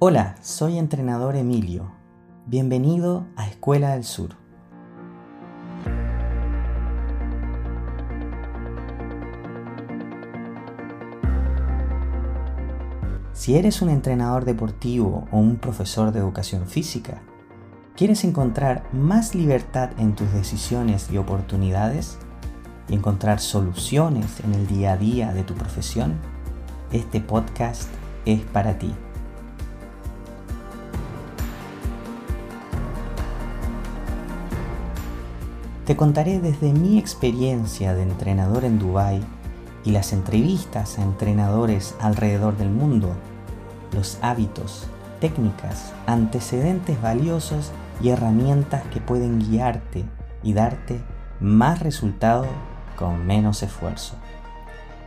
Hola, soy entrenador Emilio. Bienvenido a Escuela del Sur. Si eres un entrenador deportivo o un profesor de educación física, ¿quieres encontrar más libertad en tus decisiones y oportunidades? ¿Y encontrar soluciones en el día a día de tu profesión? Este podcast es para ti. Te contaré desde mi experiencia de entrenador en Dubái y las entrevistas a entrenadores alrededor del mundo, los hábitos, técnicas, antecedentes valiosos y herramientas que pueden guiarte y darte más resultado con menos esfuerzo.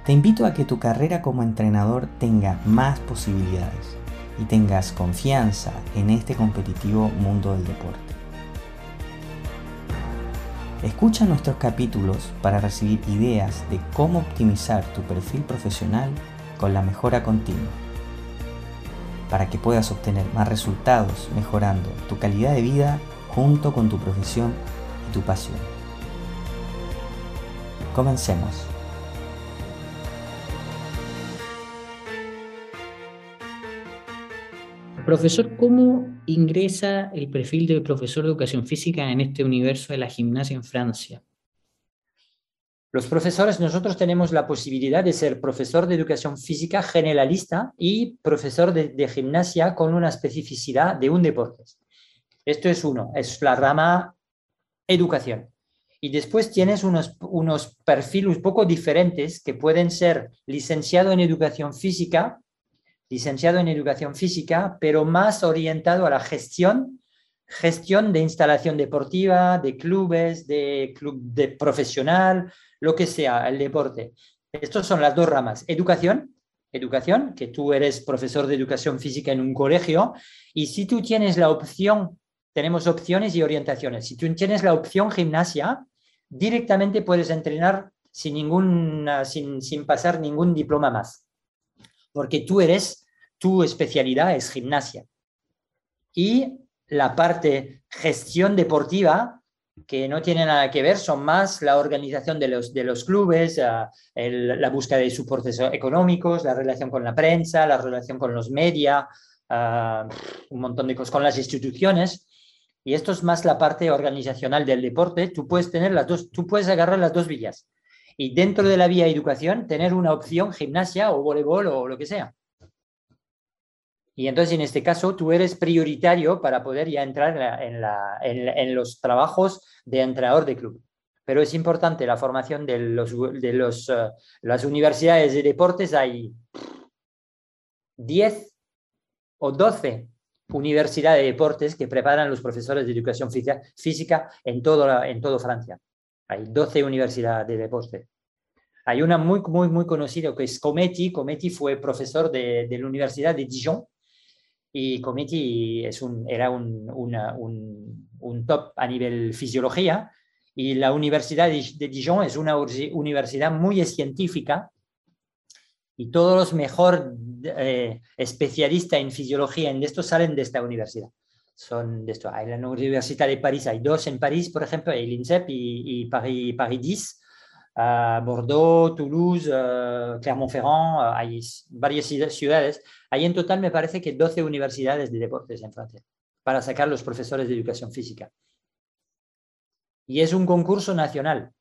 Te invito a que tu carrera como entrenador tenga más posibilidades y tengas confianza en este competitivo mundo del deporte. Escucha nuestros capítulos para recibir ideas de cómo optimizar tu perfil profesional con la mejora continua, para que puedas obtener más resultados mejorando tu calidad de vida junto con tu profesión y tu pasión. Comencemos. Profesor, ¿cómo ingresa el perfil de profesor de educación física en este universo de la gimnasia en Francia? Los profesores, nosotros tenemos la posibilidad de ser profesor de educación física generalista y profesor de, gimnasia con una especificidad de un deporte. Esto es uno, es la rama educación. Y después tienes unos, unos perfiles un poco diferentes que pueden ser licenciado en educación física licenciado en educación física, pero más orientado a la gestión, gestión de instalación deportiva, de clubes, de club de profesional, lo que sea, el deporte. Estas son las dos ramas. Educación, educación, que tú eres profesor de educación física en un colegio, y si tú tienes la opción, tenemos opciones y orientaciones. Si tú tienes la opción gimnasia, directamente puedes entrenar sin, ningún, sin, sin pasar ningún diploma más porque tú eres, tu especialidad es gimnasia. Y la parte gestión deportiva, que no tiene nada que ver, son más la organización de los, de los clubes, ah, la búsqueda de soportes económicos, la relación con la prensa, la relación con los medios, ah, un montón de cosas, con las instituciones. Y esto es más la parte organizacional del deporte. Tú puedes tener las dos, tú puedes agarrar las dos villas y dentro de la vía educación tener una opción gimnasia o voleibol o lo que sea. Y entonces en este caso tú eres prioritario para poder ya entrar en, los trabajos de entrenador de club. Pero es importante la formación de, los, de los, eh, las universidades de deportes. Hay 10 o 12 universidades de deportes que preparan los profesores de educación física en todo, en todo Francia. Hay 12 universidades de deporte. Hay una muy, muy, muy conocida que es Cometti. Cometti fue profesor de, de la Universidad de Dijon y Cometti es un, era un, un, un, top a nivel fisiología y la Universidad de, Dijon es una universidad muy científica y todos los mejores eh, especialistas en fisiología en esto salen de esta universidad son de esto. Hay la Universidad de París, hay dos en París, por ejemplo, el INSEP y, y París, París 10. Bordeaux, Toulouse, Clermont-Ferrand, hay varias ciudades. Hay en total, me parece que 12 universidades de deportes en Francia para sacar los profesores de educación física. Y es un concurso nacional.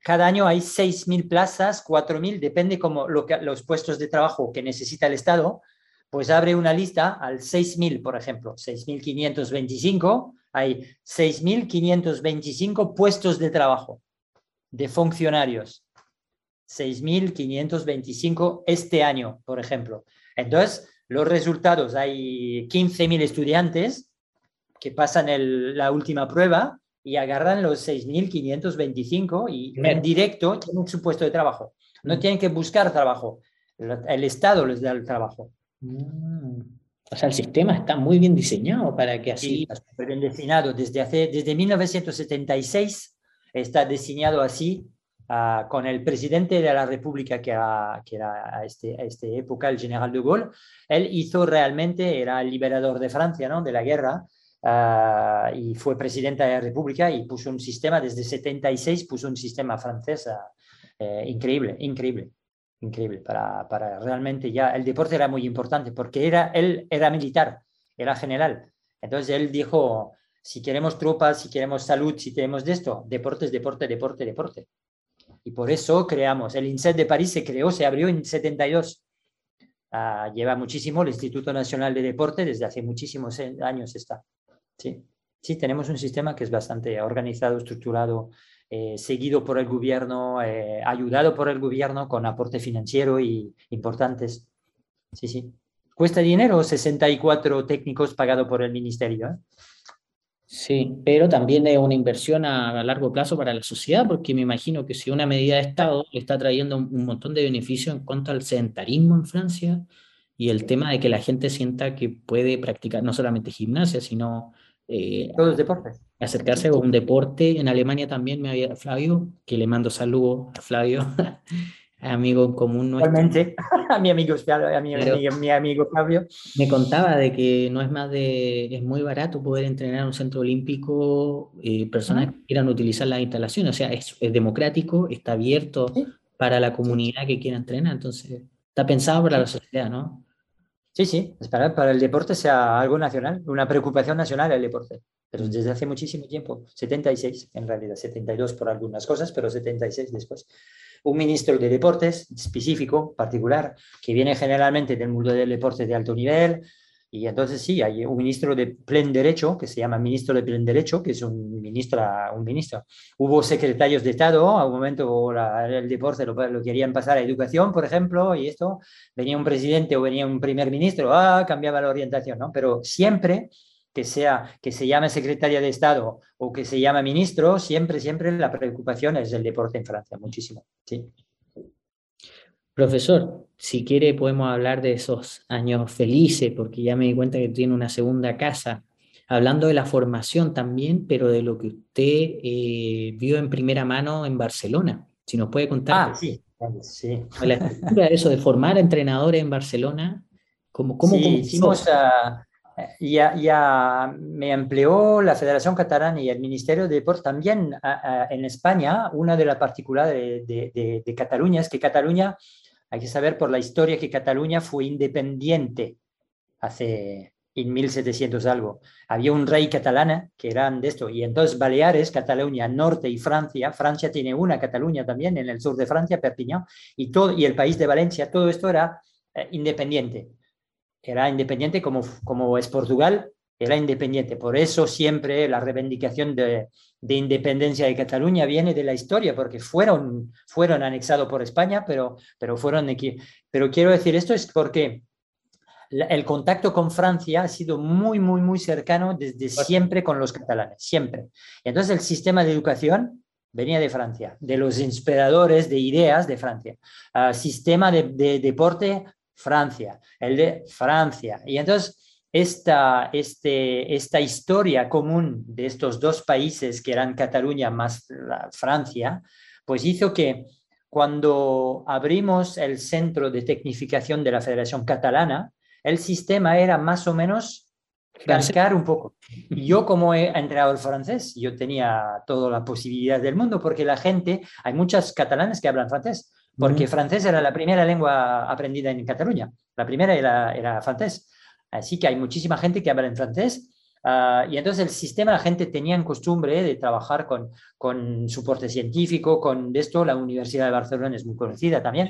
Cada año hay 6.000 plazas, 4.000, depende como lo que, los puestos de trabajo que necesita el Estado, pues abre una lista al 6.000, por ejemplo, 6.525, hay 6.525 puestos de trabajo de funcionarios. 6.525 este año, por ejemplo. Entonces, los resultados, hay 15.000 estudiantes que pasan la última prueba y agarran los 6.525 y en directo tienen su puesto de trabajo. No mm. tienen que buscar trabajo, el Estado les da el trabajo. Mm. O sea, el sistema está muy bien diseñado para que así... Sí, está bien diseñado. Desde, hace, desde 1976 está diseñado así ah, con el presidente de la República, que era, que era a, este, a esta época el general de Gaulle. Él hizo realmente, era el liberador de Francia, ¿no? de la guerra, ah, y fue presidente de la República y puso un sistema, desde 76 puso un sistema francés eh, increíble, increíble increíble para, para, realmente ya el deporte era muy importante porque era él era militar era general entonces él dijo si queremos tropas si queremos salud si queremos de esto deportes deporte deporte deporte y por eso creamos el INSET de París se creó se abrió en 72 ah, lleva muchísimo el Instituto Nacional de Deporte desde hace muchísimos años está sí sí tenemos un sistema que es bastante organizado estructurado eh, seguido por el gobierno, eh, ayudado por el gobierno con aporte financiero y importantes. Sí, sí. Cuesta dinero 64 técnicos pagados por el ministerio. ¿eh? Sí, pero también es una inversión a, largo plazo para la sociedad, porque me imagino que si una medida de Estado le está trayendo un, montón de beneficios en cuanto al sedentarismo en Francia y el tema de que la gente sienta que puede practicar no solamente gimnasia, sino eh, Todos los deportes. Acercarse a un deporte. En Alemania también me había Flavio, que le mando saludos a Flavio, amigo en común nuestro. a mi amigo, a mi, mi, amigo Flavio. Me contaba de que no es más de, es muy barato poder entrenar en un centro olímpico, eh, personas que quieran utilizar la instalación, o sea, es, democrático, está abierto para la comunidad que quiera entrenar, entonces está pensado para la sociedad, ¿no? Sí, sí, es para, para el deporte sea algo nacional, una preocupación nacional el deporte, pero desde hace muchísimo tiempo, 76 en realidad, 72 por algunas cosas, pero 76 después. Un ministro de deportes específico, particular, que viene generalmente del mundo del deporte de alto nivel, y entonces sí, hay un ministro de pleno derecho, que se llama ministro de pleno derecho, que es un, ministra, un ministro. Hubo secretarios de Estado, a un momento el deporte lo, lo, querían pasar a educación, por ejemplo, y esto, venía un presidente o venía un primer ministro, ah, cambiaba la orientación, ¿no? Pero siempre que sea que se llame secretaria de Estado o que se llame ministro, siempre, siempre la preocupación es el deporte en Francia, muchísimo. Sí. Profesor, si quiere podemos hablar de esos años felices, porque ya me di cuenta que tiene una segunda casa. Hablando de la formación también, pero de lo que usted eh, vio en primera mano en Barcelona. Si nos puede contar. Ah, sí, sí. La estructura de eso, de formar entrenadores en Barcelona. ¿Cómo, cómo sí, hicimos, ya, ya, me empleó la Federación Catalana y el Ministerio de Deportes también en España. Una de las particularidades de, de, Cataluña es que Cataluña hay que saber por la historia que Cataluña fue independiente hace en 1700 algo. Había un rey catalana que eran de esto. Y entonces Baleares, Cataluña, Norte y Francia. Francia tiene una Cataluña también en el sur de Francia, Perpiñán. Y, todo, y el país de Valencia, todo esto era eh, independiente. Era independiente como, como es Portugal, era independiente. Por eso siempre la reivindicación de, de, independencia de Cataluña viene de la historia, porque fueron, fueron anexados por España, pero, pero fueron aquí. Pero quiero decir esto es porque el contacto con Francia ha sido muy, muy, muy cercano desde siempre con los catalanes, siempre. Entonces el sistema de educación venía de Francia, de los inspiradores de ideas de Francia. Uh, sistema de, de deporte, Francia, el de Francia. Y entonces esta, este, esta historia común de estos dos países que eran Cataluña más Francia, pues hizo que cuando abrimos el centro de tecnificación de la Federación Catalana, el sistema era más o menos calcar un poco. Yo como he entrenador francés, yo tenía toda la posibilidad del mundo porque la gente, hay muchas catalanes que hablan francés, porque francés era la primera lengua aprendida en Cataluña, la primera era, era francés. Así que hay muchísima gente que habla en francés. Ah, y entonces el sistema, la gente tenía en costumbre de trabajar con, con soporte científico, con esto, la Universidad de Barcelona es muy conocida también.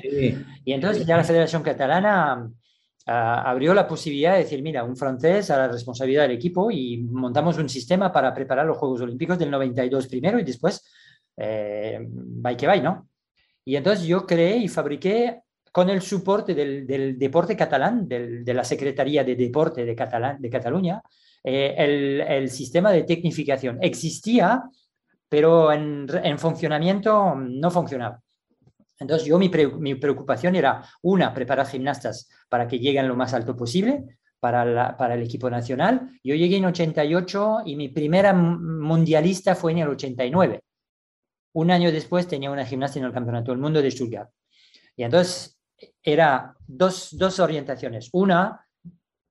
Y entonces ya la Federación Catalana ah, abrió la posibilidad de decir, mira, un francés a la responsabilidad del equipo y montamos un sistema para preparar los Juegos Olímpicos del 92 primero y después, eh, va que va, ¿no? Y entonces yo creé y fabriqué con el soporte del, deporte catalán, de la Secretaría de Deporte de, Catalán, de Cataluña, eh, el, sistema de tecnificación existía, pero en, funcionamiento no funcionaba. Entonces, yo mi, preocupación era, una, preparar gimnastas para que lleguen lo más alto posible para, para el equipo nacional. Yo llegué en 88 y mi primera mundialista fue en el 89. Un año después tenía una gimnasia en el Campeonato del Mundo de Stuttgart. Y entonces era dos, dos orientaciones. Una,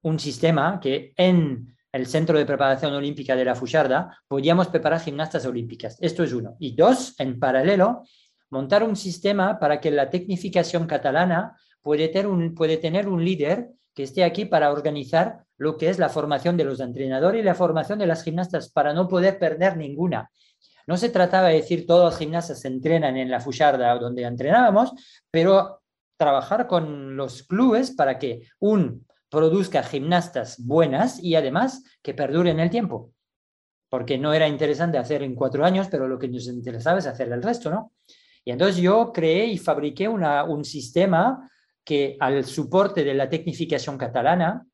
un sistema que en el Centro de Preparación Olímpica de la Fucharda podíamos preparar gimnastas olímpicas. Esto es uno. Y dos, en paralelo, montar un sistema para que la tecnificación catalana puede tener puede tener un líder que esté aquí para organizar lo que es la formación de los entrenadores y la formación de las gimnastas para no poder perder ninguna. No se trataba de decir todos los gimnastas se entrenan en la Fucharda donde entrenábamos, pero trabajar con los clubes para que un produzca gimnastas buenas y además que perduren el tiempo. Porque no era interesante hacer en cuatro años, pero lo que nos interesaba es hacer el resto, ¿no? Y entonces yo creé y fabriqué un sistema que al soporte de la tecnificación catalana,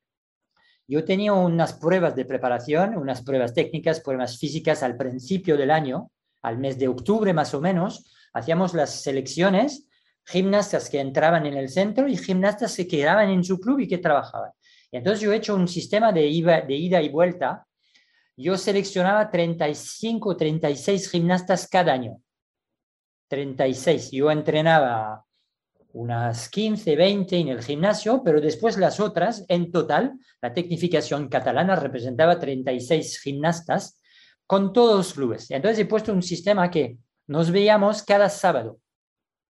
yo tenía unas pruebas de preparación, unas pruebas técnicas, pruebas físicas al principio del año, al mes de octubre más o menos, hacíamos las selecciones, gimnastas que entraban en el centro y gimnastas que quedaban en su club y que trabajaban. Y entonces yo he hecho un sistema de, de ida y vuelta. Yo seleccionaba 35, 36 gimnastas cada año. 36. Yo entrenaba unas 15, 20 en el gimnasio, pero después las otras, en total, la tecnificación catalana representaba 36 gimnastas con todos los clubes. Entonces he puesto un sistema que nos veíamos cada sábado.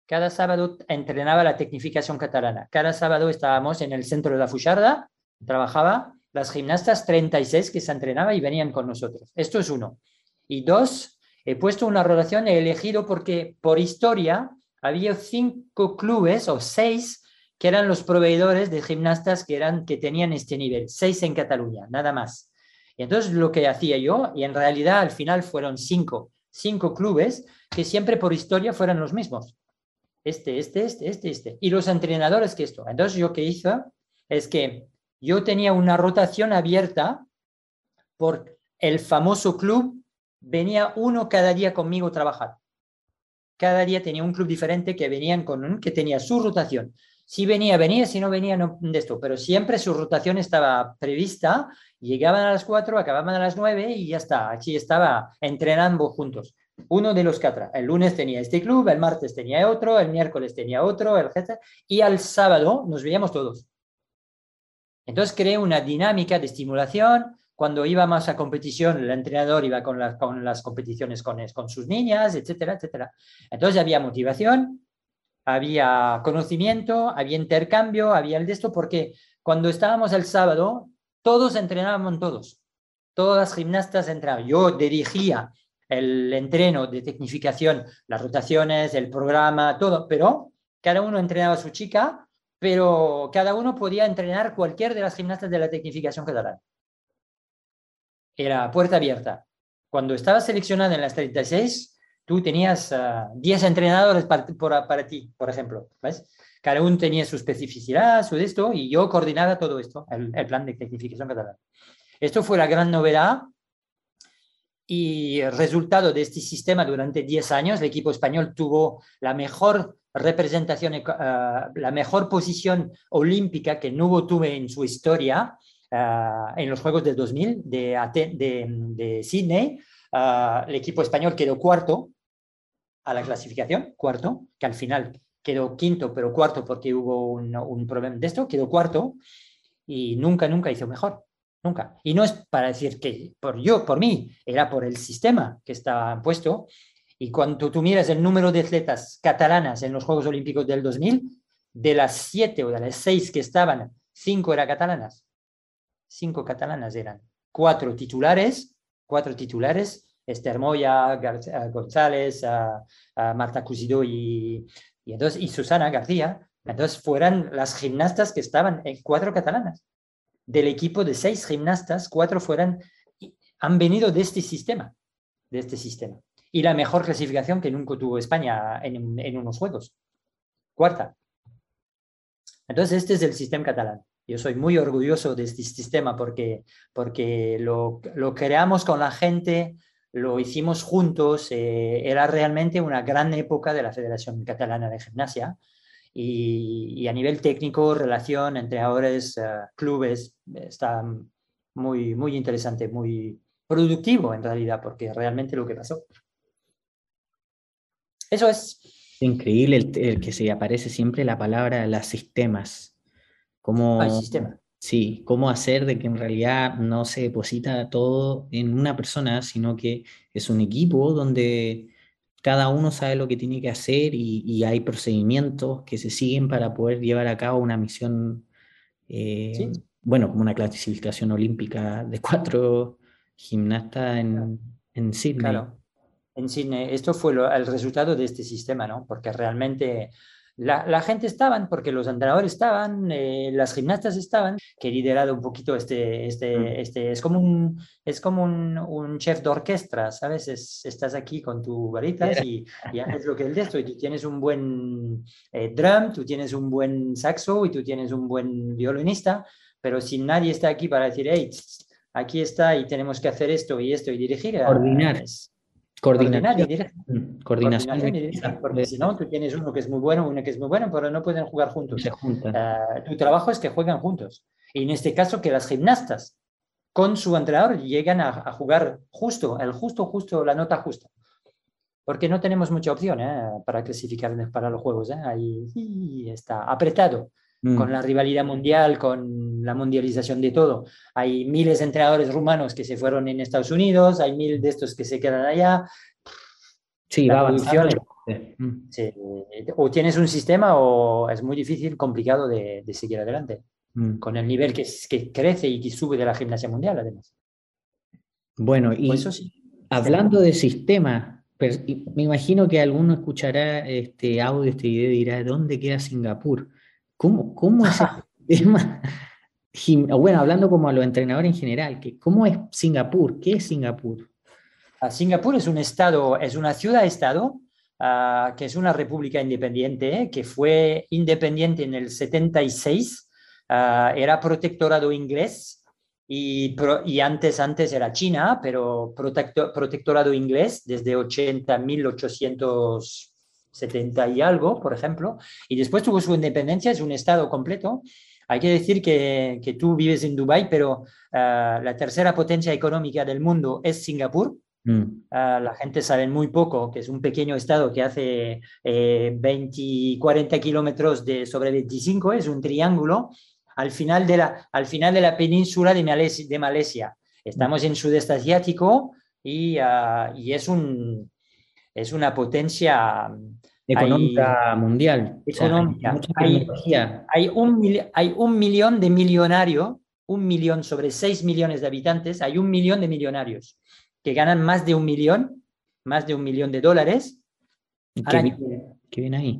Cada sábado entrenaba la tecnificación catalana. Cada sábado estábamos en el centro de la Fucharda, trabajaba las gimnastas 36 que se entrenaba y venían con nosotros. Esto es uno. Y dos, he puesto una rotación, he elegido porque por historia había cinco clubes o seis que eran los proveedores de gimnastas que, eran, que tenían este nivel, seis en Cataluña, nada más. Y entonces lo que hacía yo, y en realidad al final fueron cinco, cinco clubes que siempre por historia fueran los mismos. Este, este, este, este, este. Y los entrenadores que esto. Entonces yo que hice es que yo tenía una rotación abierta por el famoso club, venía uno cada día conmigo a trabajar cada día tenía un club diferente que venían con un, que tenía su rotación. Si venía, venía, si no venía, no de esto, pero siempre su rotación estaba prevista, llegaban a las 4, acababan a las 9 y ya está, aquí estaba entrenando juntos. Uno de los cuatro. El lunes tenía este club, el martes tenía otro, el miércoles tenía otro, el y al sábado nos veíamos todos. Entonces creé una dinámica de estimulación, cuando íbamos a competición, el entrenador iba con, las competiciones con, sus niñas, etcétera, etcétera. Entonces había motivación, había conocimiento, había intercambio, había el de esto, porque cuando estábamos el sábado, todos entrenábamos todos. Todas las gimnastas entraban. Yo dirigía el entreno de tecnificación, las rotaciones, el programa, todo, pero cada uno entrenaba a su chica, pero cada uno podía entrenar cualquier de las gimnastas de la tecnificación catalana era puerta abierta. Cuando estabas seleccionado en las 36, tú tenías 10 ah, entrenadores para, para, ti, por ejemplo. ¿ves? Cada uno tenía su especificidad, su esto, y yo coordinaba todo esto, el, plan de tecnificación catalana. Esto fue la gran novedad y el resultado de este sistema durante 10 años, el equipo español tuvo la mejor representación, ah, la mejor posición olímpica que no tuvo en su historia Ah, en los Juegos del 2000 de, de, de Sydney, ah, el equipo español quedó cuarto a la clasificación, cuarto, que al final quedó quinto, pero cuarto porque hubo un, un problema de esto, quedó cuarto y nunca, nunca hizo mejor. Nunca. Y no es para decir que por yo, por mí, era por el sistema que estaba puesto. Y cuando tú miras el número de atletas catalanas en los Juegos Olímpicos del 2000, de las siete o de las seis que estaban, cinco eran catalanas cinco catalanas eran, cuatro titulares, cuatro titulares, Esther Moya, eh, González, Marta Cusido y, y, entonces, y Susana García, entonces fueran las gimnastas que estaban en cuatro catalanas. Del equipo de seis gimnastas, cuatro fueran, han venido de este sistema, de este sistema. Y la mejor clasificación que nunca tuvo España en, en unos juegos. Cuarta. Entonces, este es el sistema catalán. Yo soy muy orgulloso de este sistema porque, porque lo, lo creamos con la gente, lo hicimos juntos, eh, era realmente una gran época de la Federación Catalana de Gimnasia y, a nivel técnico, relación, entrenadores, uh, clubes, está muy, muy interesante, muy productivo en realidad, porque realmente lo que pasó. Eso es. Increíble el, que se aparece siempre la palabra las sistemas. Como, Hay sistema. Sí, cómo hacer de que en realidad no se deposita todo en una persona, sino que es un equipo donde cada uno sabe lo que tiene que hacer y, hay procedimientos que se siguen para poder llevar a cabo una misión, eh, bueno, como una clasificación olímpica de cuatro gimnastas en, en Sydney. Claro en Sydney. Esto fue el resultado de este sistema, ¿no? Porque realmente la, gente estaban, porque los entrenadores estaban, eh, las gimnastas estaban, que liderado un poquito este, este, mm. este es como un, es como un, chef de orquesta, ¿sabes? estás aquí con tu varitas y, y, haces lo que es de esto y tú tienes un buen eh, drum, tú tienes un buen saxo y tú tienes un buen violinista, pero si nadie está aquí para decir, hey, aquí está y tenemos que hacer esto y esto y dirigir. Coordinar. Coordinación. Mm, coordinación. porque si no, tú tienes uno que es muy bueno, uno que es muy bueno, pero no pueden jugar juntos. Se uh, tu trabajo es que juegan juntos. Y en este caso, que las gimnastas con su entrenador llegan a, jugar justo, el justo, justo, la nota justa. Porque no tenemos mucha opción ¿eh? para clasificar para los juegos. ¿eh? Ahí está apretado con mm. la rivalidad mundial, con la mundialización de todo. Hay miles de entrenadores rumanos que se fueron en Estados Unidos, hay mil de estos que se quedan allá. Sí, va mm. O tienes un sistema o es muy difícil, complicado de, seguir adelante. Mm. Con el nivel que, que, crece y que sube de la gimnasia mundial, además. Bueno, y pues hablando de sistema, me imagino que alguno escuchará este audio, este video y dirá, ¿dónde queda Singapur? ¿Cómo, cómo es el tema? Bueno, hablando como a los entrenadores en general, ¿cómo es Singapur? ¿Qué es Singapur? Ah, Singapur es un estado, es una ciudad-estado ah, que es una república independiente, que fue independiente en el 76, ah, era protectorado inglés y, y, antes, antes era China, pero protectorado inglés desde 80, 1800 70 y algo, por ejemplo, y después tuvo su independencia, es un estado completo. Hay que decir que, que tú vives en Dubái, pero ah, la tercera potencia económica del mundo es Singapur. Mm. Ah, la gente sabe muy poco que es un pequeño estado que hace 20, eh, 40 kilómetros de, sobre 25, es un triángulo al final de la, al final de la península de Malesia. De Malesia. Estamos en sudeste asiático y, ah, y es un, es una potencia económica mundial. hay, un, hay un millón de millonarios, un millón sobre seis millones de habitantes, hay un millón de millonarios que ganan más de un millón, más de un millón de dólares. ¿Qué, ahí?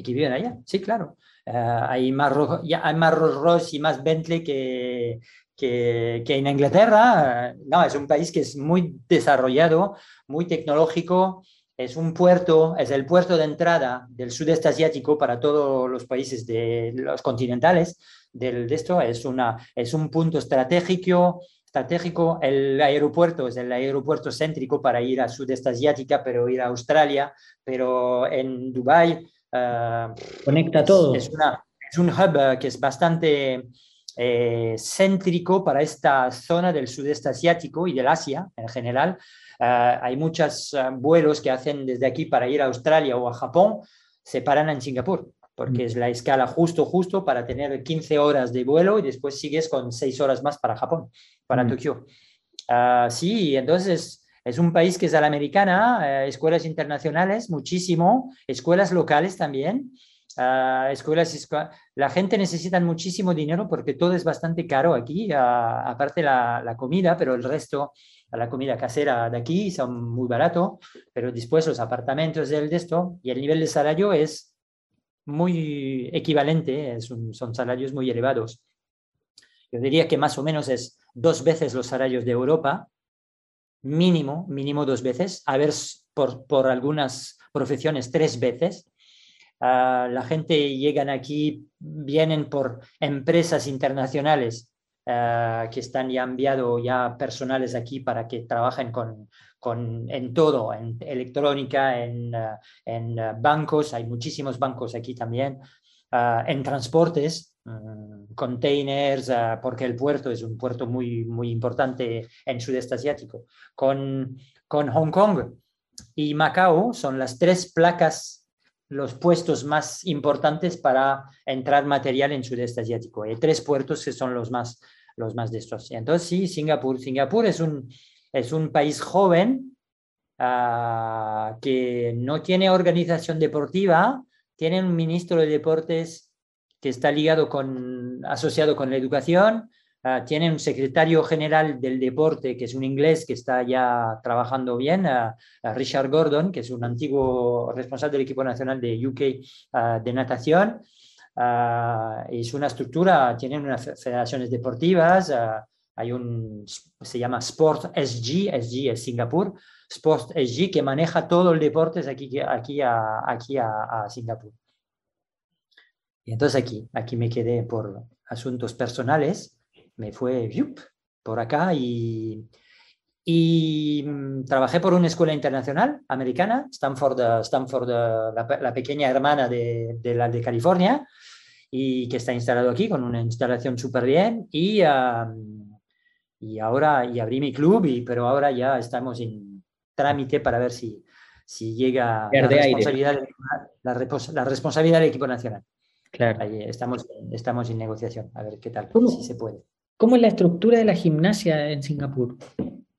¿Y que viven allá? Sí, claro. Eh, hay, más ya hay más Rolls Royce y más Bentley que, que, en Inglaterra, no, es un país que es muy desarrollado, muy tecnológico, es un puerto, es el puerto de entrada del sudeste asiático para todos los países de los continentales del, de esto, es, una, es un punto estratégico, estratégico, el aeropuerto es el aeropuerto céntrico para ir a sudeste asiática, pero ir a Australia, pero en Dubái... Eh, Conecta todo. Es, una, es un hub que es bastante eh, céntrico para esta zona del sudeste asiático y del Asia en general. Eh, hay muchos vuelos que hacen desde aquí para ir a Australia o a Japón, se paran en Singapur, porque es la escala justo, justo para tener 15 horas de vuelo y después sigues con 6 horas más para Japón, para Tokio. sí, entonces es un país que es a americana, escuelas internacionales, muchísimo, escuelas locales también. Uh, escuelas, la gente necesita muchísimo dinero porque todo es bastante caro aquí, aparte la, la, comida, pero el resto, la comida casera de aquí son muy barato, pero después los apartamentos del de esto y el nivel de salario es muy equivalente, son salarios muy elevados. Yo diría que más o menos es dos veces los salarios de Europa, mínimo, mínimo dos veces, a ver por, por algunas profesiones tres veces. Ah, la gente llegan aquí, vienen por empresas internacionales ah, que están ya enviado ya personales aquí para que trabajen con, con en todo, en electrónica, en, ah, en bancos, hay muchísimos bancos aquí también, en transportes, containers, porque el puerto es un puerto muy, muy importante en sudeste asiático, con, con Hong Kong y Macao son las tres placas, los puestos más importantes para entrar material en sudeste asiático. Hay tres puertos que son los más, los más de estos. Entonces, sí, Singapur. Singapur es un, es un país joven ah, que no tiene organización deportiva, tiene un ministro de deportes que está ligado con, asociado con la educación, Ah, tiene un secretario general del deporte, que es un inglés que está ya trabajando bien, Richard Gordon, que es un antiguo responsable del equipo nacional de UK ah, de natación. Es una estructura, tienen unas federaciones deportivas, hay un, se llama Sport SG, SG es Singapur, Sport SG, que maneja todo el deporte aquí, aquí, a, aquí a, a Singapur. Y entonces aquí, aquí me quedé por asuntos personales me fue por acá y, y mm, trabajé por una escuela internacional americana, Stanford, Stanford la, pequeña hermana de, de, la de California, y que está instalado aquí con una instalación súper bien. Y, y ahora y abrí mi club, y, pero ahora ya estamos en trámite para ver si, si llega la responsabilidad, la, la, responsabilidad, del equipo nacional. Claro. estamos, estamos en negociación, a ver qué tal, si se puede. ¿Cómo es la estructura de la gimnasia en Singapur?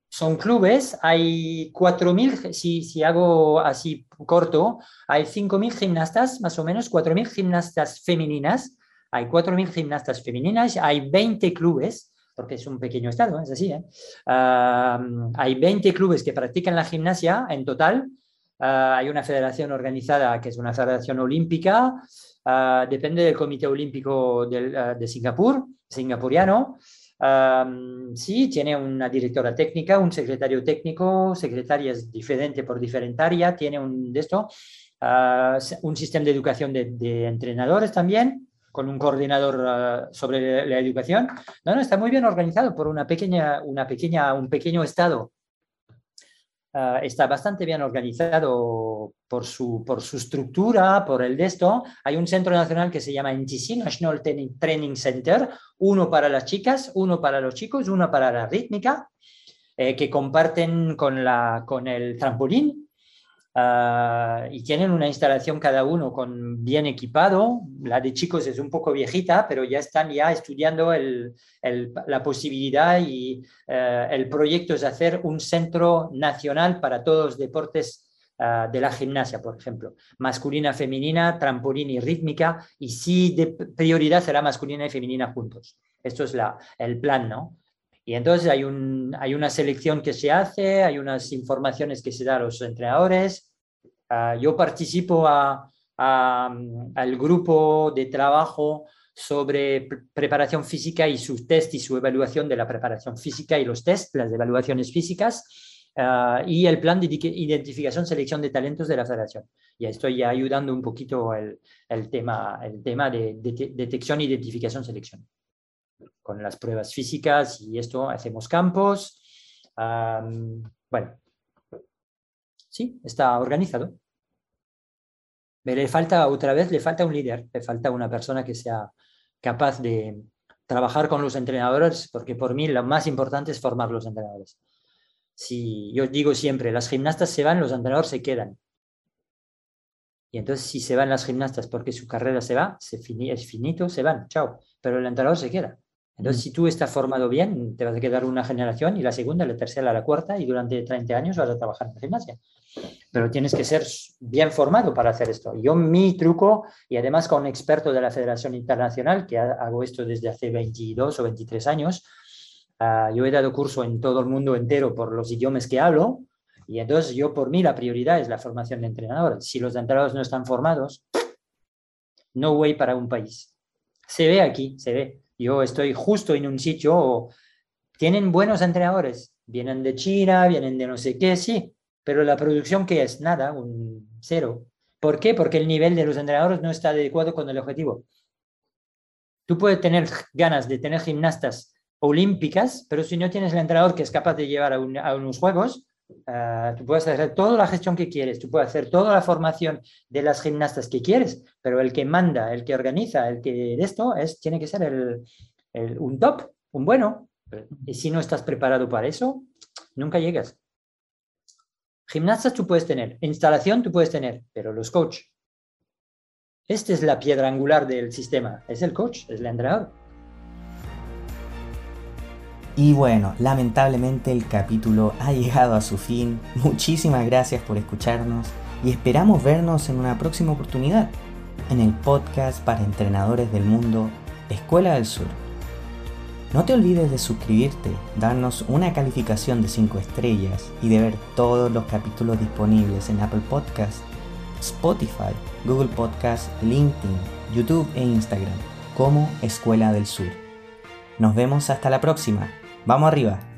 Son clubes, hay 4.000, si, si hago así corto, hay 5.000 gimnastas, más o menos, 4.000 gimnastas femeninas, hay 4.000 gimnastas femeninas, hay 20 clubes, porque es un pequeño estado, es así, ¿eh? hay 20 clubes que practican la gimnasia en total, ah, hay una federación organizada que es una federación olímpica, ah, depende del Comité Olímpico ah, de Singapur, singapuriano. sí, tiene una directora técnica, un secretario técnico, secretarias diferente por diferente área, tiene un de esto, ah, un sistema de educación de, entrenadores también, con un coordinador ah, sobre la, educación. No, no, está muy bien organizado por una pequeña, una pequeña, un pequeño estado Ah, está bastante bien organizado por su, por su estructura, por el de. Hay un centro nacional que se llama NTC, National Training Center, uno para las chicas, uno para los chicos, uno para la rítmica, eh, que comparten con, la, con el trampolín Ah, y tienen una instalación cada uno con bien equipado. La de chicos es un poco viejita, pero ya están ya estudiando el, la posibilidad y eh, el proyecto es hacer un centro nacional para todos los deportes ah, de la gimnasia, por ejemplo, masculina, femenina, trampolín y rítmica, y sí de prioridad será masculina y femenina juntos. Esto es la, el plan, ¿no? Y entonces hay, hay una selección que se hace, hay unas informaciones que se dan a los entrenadores. Ah, yo participo al grupo de trabajo sobre preparación física y su test y su evaluación de la preparación física y los test, las evaluaciones físicas ah, y el plan de identificación, selección de talentos de la federación. Y estoy ayudando un poquito el, el tema, el tema de, de detección, identificación, selección con las pruebas físicas y esto hacemos campos. bueno, sí, está organizado. Pero le falta otra vez, le falta un líder, le falta una persona que sea capaz de trabajar con los entrenadores, porque por mí lo más importante es formar los entrenadores. Si yo digo siempre, las gimnastas se van, los entrenadores se quedan. Y entonces si se van las gimnastas porque su carrera se va, se es finito, se van, chao. Pero el entrenador se queda. Entonces, si tú estás formado bien, te vas a quedar una generación y la segunda, la tercera, la cuarta y durante 30 años vas a trabajar en la gimnasia. Pero tienes que ser bien formado para hacer esto. Yo mi truco, y además con un experto de la Federación Internacional, que hago esto desde hace 22 o 23 años, ah, yo he dado curso en todo el mundo entero por los idiomas que hablo, y entonces yo por mí la prioridad es la formación de entrenadores. Si los entrenadores no están formados, no way para un país. Se ve aquí, se ve yo estoy justo en un sitio, tienen buenos entrenadores, vienen de China, vienen de no sé qué, sí, pero la producción que es nada, un cero. ¿Por qué? Porque el nivel de los entrenadores no está adecuado con el objetivo. Tú puedes tener ganas de tener gimnastas olímpicas, pero si no tienes el entrenador que es capaz de llevar a, unos juegos, ah, tú puedes hacer toda la gestión que quieres, tú puedes hacer toda la formación de las gimnastas que quieres, pero el que manda, el que organiza, el que de esto es, tiene que ser el, un top, un bueno. Y si no estás preparado para eso, nunca llegas. Gimnastas tú puedes tener, instalación tú puedes tener, pero los coach. Esta es la piedra angular del sistema, es el coach, es el entrenador. Y bueno, lamentablemente el capítulo ha llegado a su fin. Muchísimas gracias por escucharnos y esperamos vernos en una próxima oportunidad en el podcast para entrenadores del mundo Escuela del Sur. No te olvides de suscribirte, darnos una calificación de 5 estrellas y de ver todos los capítulos disponibles en Apple Podcast, Spotify, Google Podcast, LinkedIn, YouTube e Instagram como Escuela del Sur. Nos vemos hasta la próxima. Vamos arriba.